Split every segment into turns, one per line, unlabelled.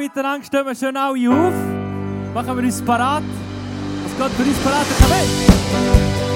miteinander, stehen wir schön alle auf. Machen wir uns parat. Was Gott für uns parat
ist, komm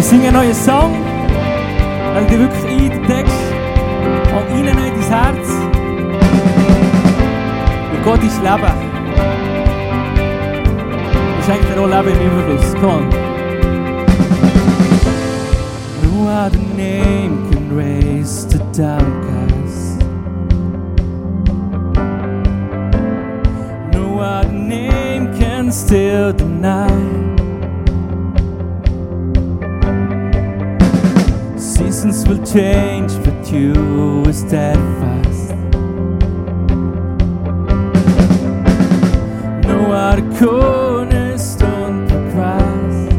Wir singen einen neuen Song. Legen dich wirklich in den Text. Und rein in dein Herz. Und Gott ist Leben. Und schenkt dir auch Leben im Überfluss. Come on. No other name can raise the downcast. No other name can still. seasons will change, but you are steadfast. No other cornerstone to Christ.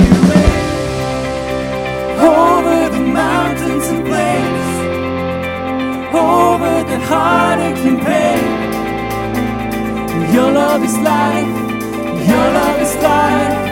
You reign over the mountains and plains, over the heartache and pain. Your love is life. Your love is life.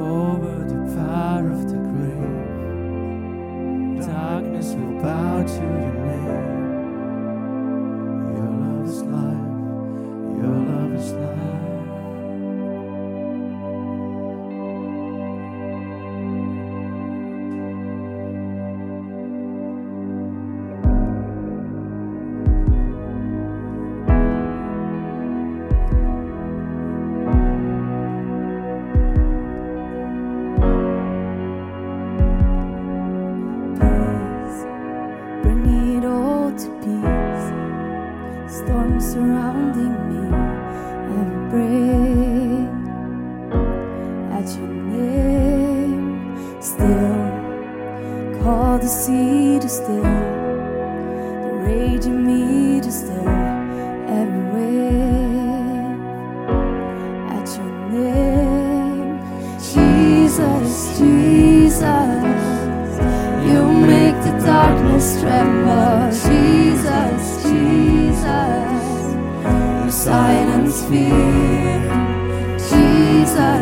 over the power of the grave. Darkness will bow to your name. Your love is light.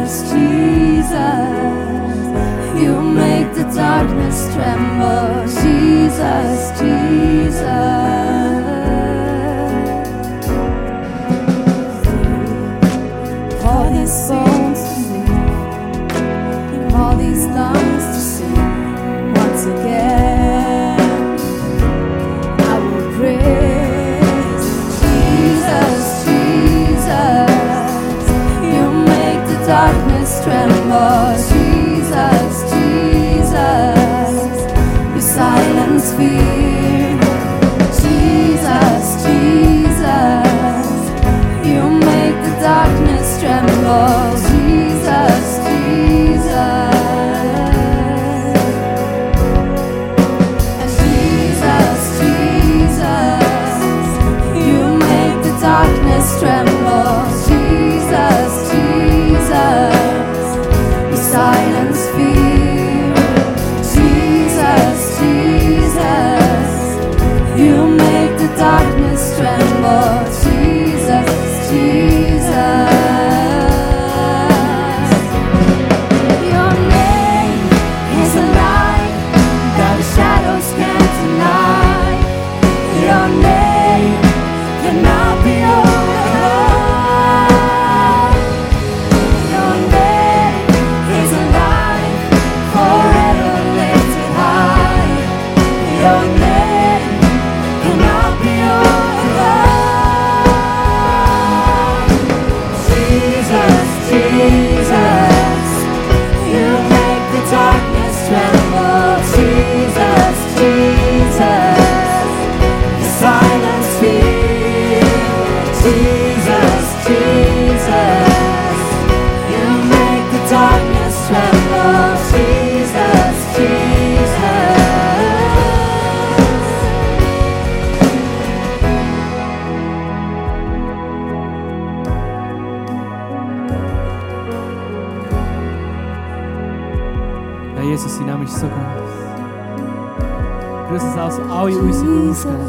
Jesus, Jesus, you make the darkness tremble. Jesus, Jesus.
love.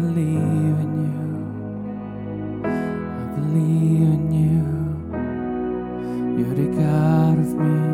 believe in you. I believe in you. You're the God of miracles.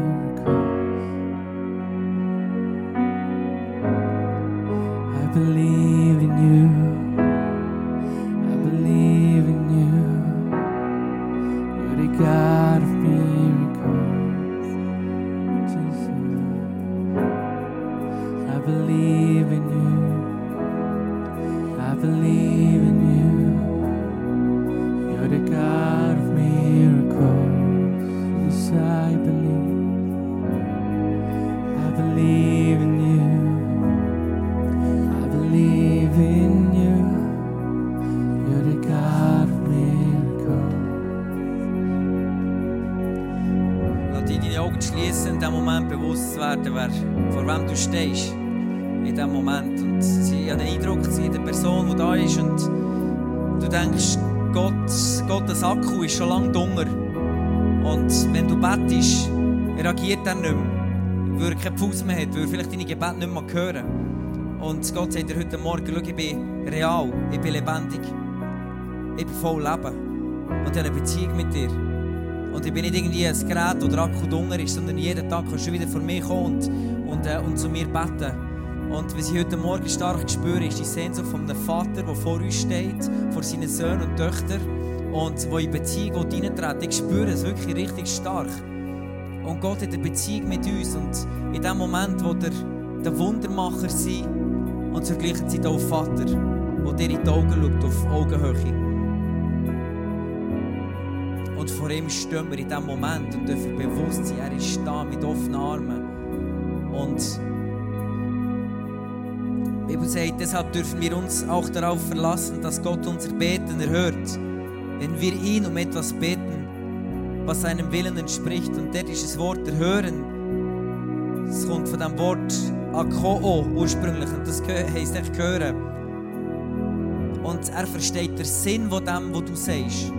Keinen Fuß mehr hat, weil er vielleicht deine Gebete nicht mehr hören Und Gott sagt dir heute Morgen, schau, ich bin real, ich bin lebendig. Ich bin voll Leben. Und ich habe eine Beziehung mit dir. Und ich bin nicht irgendwie ein Gerät oder Akku dunger ist, sondern jeden Tag kannst du wieder vor mir kommen und, und, äh, und zu mir beten. Und was ich heute Morgen stark spüre, ist die Sehnsucht von einem Vater, der vor uns steht, vor seinen Söhnen und Töchtern und wo in Beziehung hineintreten. Ich spüre es wirklich richtig stark. Und Gott hat eine Beziehung mit uns und in dem Moment, wo der, der Wundermacher sein und zur gleichen Zeit auch Vater, der dir in die Augen schaut, auf Augenhöhe. Und vor ihm stehen wir in diesem Moment und dürfen bewusst sein, er ist da mit offenen Armen. Und die Bibel sagt, deshalb dürfen wir uns auch darauf verlassen, dass Gott unser Beten erhört, wenn wir ihn um etwas beten, was seinem Willen entspricht. Und dort ist das Wort erhören. Es kommt von dem Wort akoo ursprünglich und das heisst echt hören. Und er versteht den Sinn von dem, was du sagst.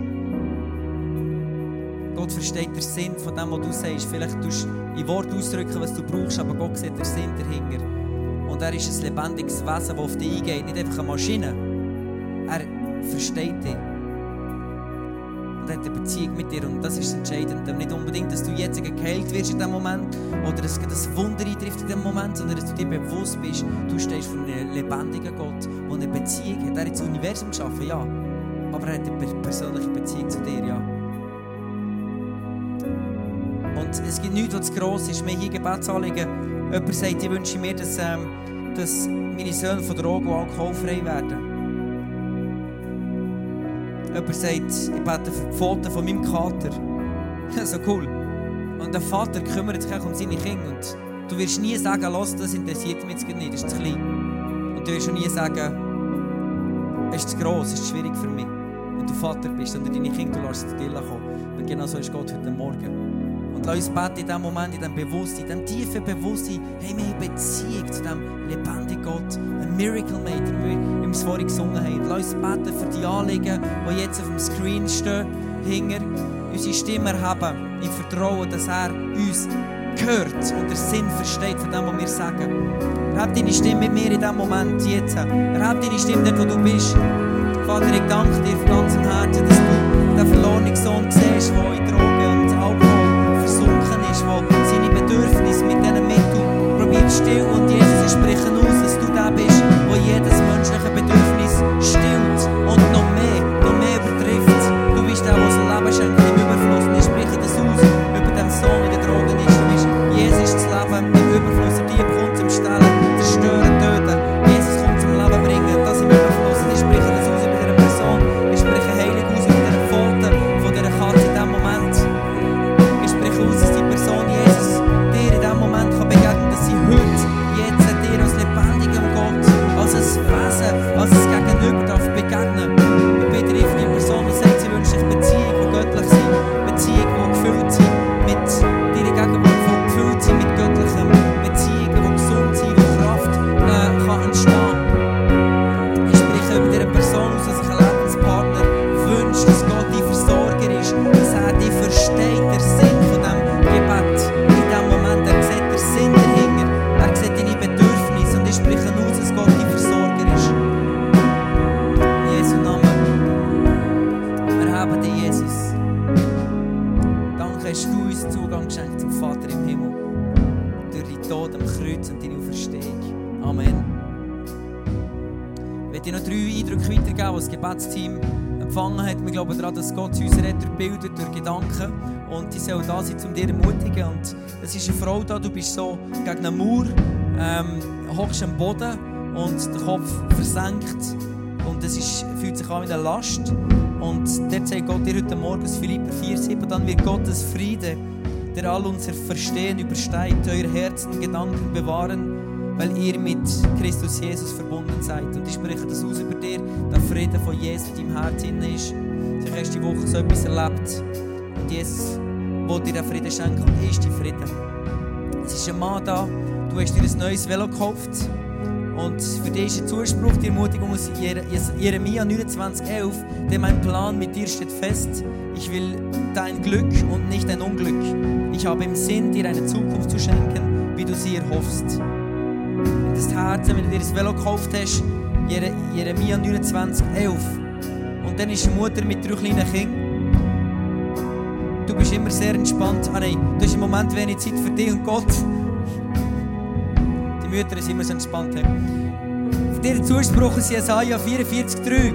Gott versteht den Sinn von dem, was du sagst. Vielleicht tust du in Wort ausdrücken, was du brauchst, aber Gott sieht den Sinn dahinter. Und er ist ein lebendiges Wesen, das auf dich eingeht, nicht einfach eine Maschine. Er versteht dich. Und hat eine Beziehung mit dir. Und das ist das Entscheidende. Nicht unbedingt, dass du jetzt geheilt wirst in dem Moment oder dass das Wunder eintrifft in dem Moment, sondern dass du dir bewusst bist, du stehst vor einem lebendigen Gott, der eine Beziehung hat. Er hat das Universum geschaffen, ja. Aber er hat eine per- persönliche Beziehung zu dir, ja. Und es gibt nichts, was zu gross ist. Wir hier Gebetsanliegen. Jemand sagt, ich wünsche mir, dass, ähm, dass meine Söhne von Drogen und alkoholfrei werden. Jemand sagt, ich bete für die Pfoten von meinem Kater. so cool. Und der Vater kümmert sich um seine Kinder. Und du wirst nie sagen, los, das interessiert mich jetzt nicht, das ist zu klein. Und du wirst auch nie sagen, es ist zu gross, es ist schwierig für mich. Wenn du Vater bist, sondern deine Kinder, du lässt zu dir kommen. Und genau so ist Gott heute Morgen. Lass uns beten in diesem Moment, in diesem Bewusstsein, in diesem tiefen Bewusstsein, hey, wir haben Beziehung zu diesem lebendigen Gott, ein Miracle Maker, wie wir es vorhin gesungen haben. Lass uns beten für die Anliegen, die jetzt auf dem Screen stehen, hinger, unsere Stimme erheben, im Vertrauen, dass er uns gehört und den Sinn versteht von dem, was wir sagen. Erhebe deine Stimme mit mir in diesem Moment, jetzt. Erhebe deine Stimme dort, wo du bist. Vater, ich danke dir von ganzem Herzen, dass du den verlorenen Sohn siehst, der in Drogen Bedürfnisse mit diesen Mitteln probiert zu stillen. Und Jesus, ich spreche aus, dass du der bist, der jedes menschliche Bedürfnis stillt Und die
sollen da sein, um dir ermutigen. Und es ist eine Frau da, du bist so gegen eine Mauer, ähm, hockst am Boden und der Kopf versenkt. Und es ist, fühlt sich an wie eine Last. Und dort sagt Gott dir heute Morgen aus Philipper 4,7, dann wird Gottes Friede, der all unser Verstehen übersteigt, euer Herzen Gedanken bewahren, weil ihr mit Christus Jesus verbunden seid. Und ich spreche das aus über dir, der Friede von Jesus in deinem Herzen ist. Vielleicht hast du die Woche so etwas erlebt. Und Jesus will dir den Frieden schenken und ist dein Frieden. Es ist ein Mann da, du hast dir ein neues Velo gekauft. Und für dich ist ein Zuspruch, die Ermutigung aus Jere- Jeremia 29,11, denn mein Plan mit dir steht fest. Ich will dein Glück und nicht dein Unglück. Ich habe im Sinn, dir eine Zukunft zu schenken, wie du sie erhoffst. Und das Herz, wenn du dir das Velo gekauft hast, Jere- Jeremia 29,11. Und dann ist eine Mutter mit drei kleinen Kindern. Bist immer sehr entspannt. Ah nein, du hast im Moment wenig Zeit für dich und Gott. Die Mütter sind immer so entspannt. hey. Für dir Zuspruch ist Jesaja 44,3.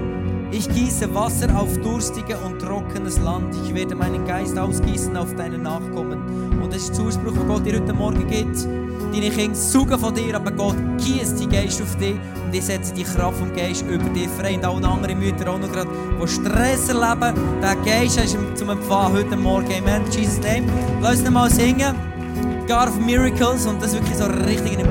Ich gieße Wasser auf durstige und trockenes Land. Ich werde meinen Geist ausgießen auf deine Nachkommen. Und das ist der Zuspruch, den Gott dir heute Morgen gibt. Deine Kinder suchen von dir, aber Gott gießt die Geist auf dich und ich setze die Kraft vom Geist über dich frei. Und auch andere Mütter auch noch gerade, die Stress erleben. Der Geist ist zum Empfangen heute Morgen. Amen. Jesus' name. Lass uns mal singen. God of Miracles und das wirklich so richtig in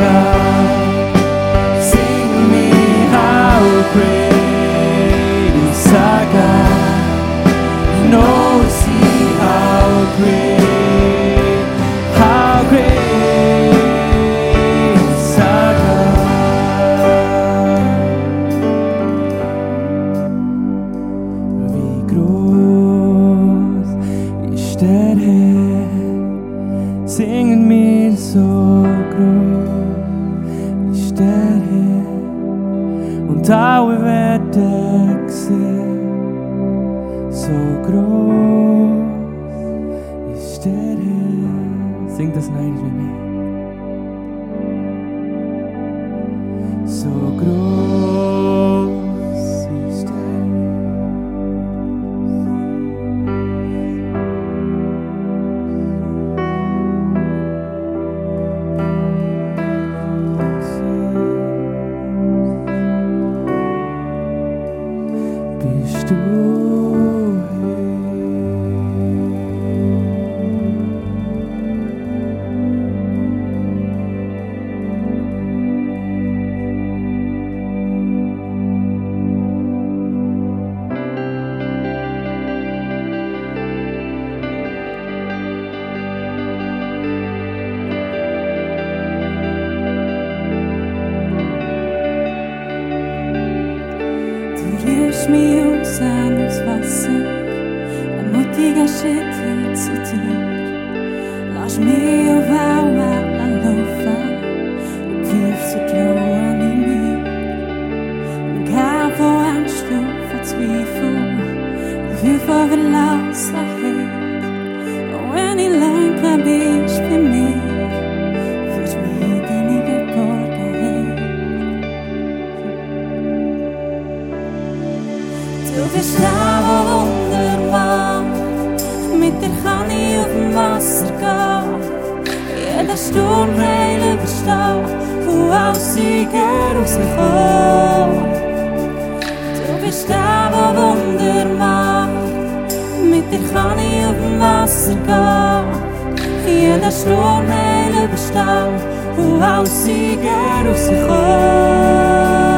around. Dem Wasser gehen. Jeden Sturm heil überstehen und als Sieger rauskommen. Dort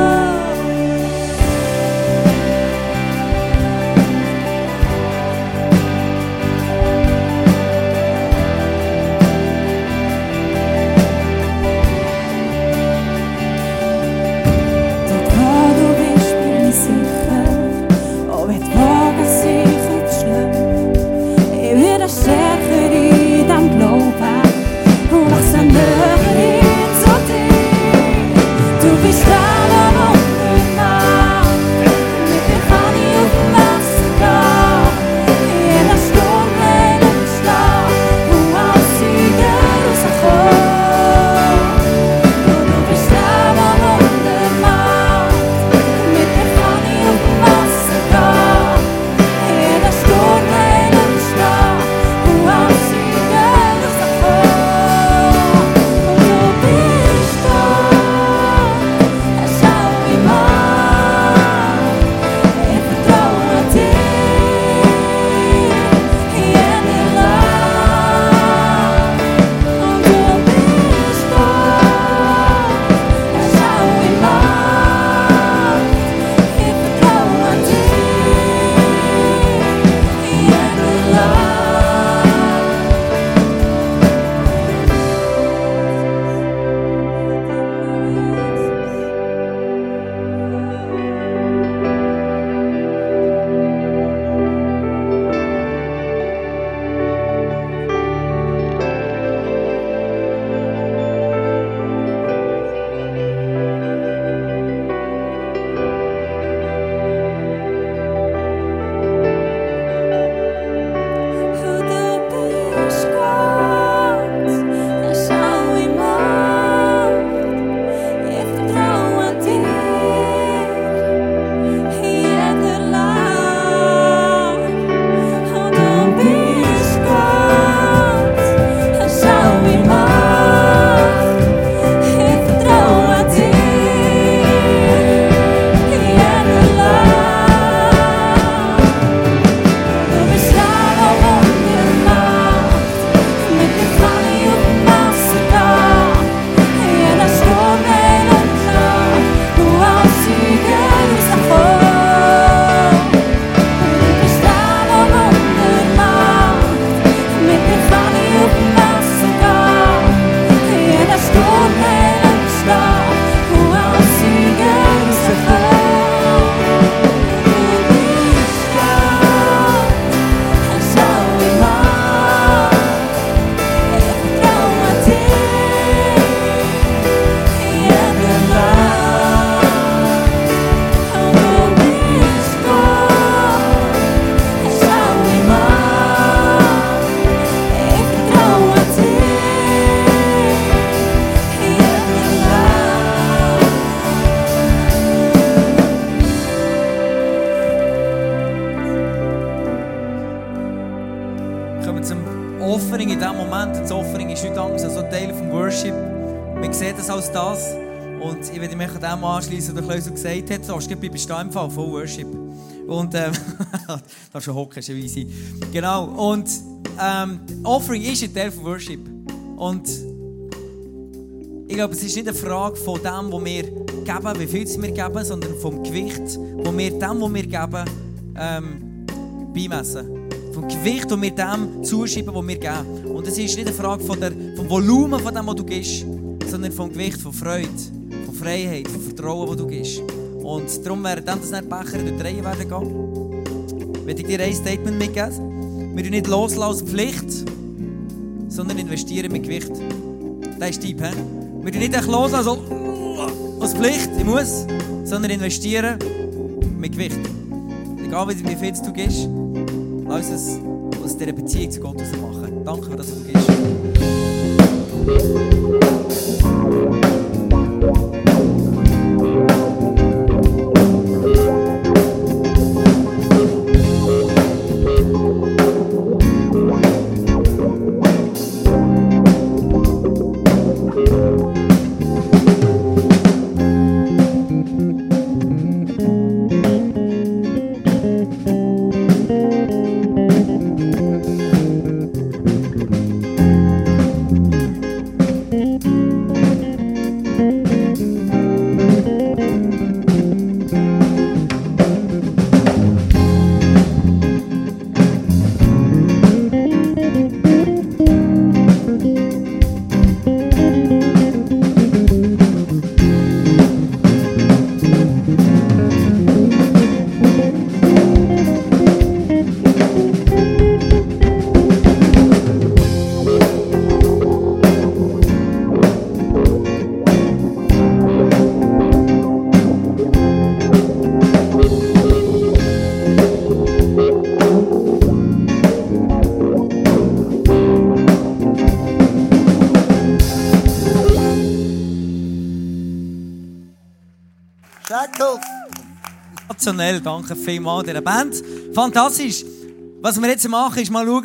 Und ich
werde mich an dem anschließen, was Klaus so gesagt hat. Du hast bleiben stehen im Fall von Worship. Und ähm, darfst schon hocken, ist easy. Genau. Und ähm, Offering ist ein Teil von Worship. Und ich glaube, es ist nicht eine Frage von dem, was wir geben, wie viel wir geben, sondern vom Gewicht, wo wir dem, was wir geben, ähm, beimessen. Vom Gewicht, das wir dem zuschieben, was wir geben. Und es ist nicht eine Frage von der, vom Volumen von dem, was du gibst, sondern vom Gewicht, von Freude, Freiheit, von Vertrauen, das du gibst. Und darum werden dann das nicht Becher durch die Reihe werden gehen. Will ich dir ein Statement mitgeben? Wir nicht loslassen als Pflicht, sondern investieren mit Gewicht. Das ist deep, hä? Wir nicht einfach loslassen also, als Pflicht, ich muss, sondern investieren mit Gewicht. Egal wie viel du gibst, lass uns aus dieser Beziehung zu Gott machen. Danke für das, was du gibst. Sensationell, danke vielmals dieser Band. Fantastisch. Was wir jetzt machen, ist mal schauen,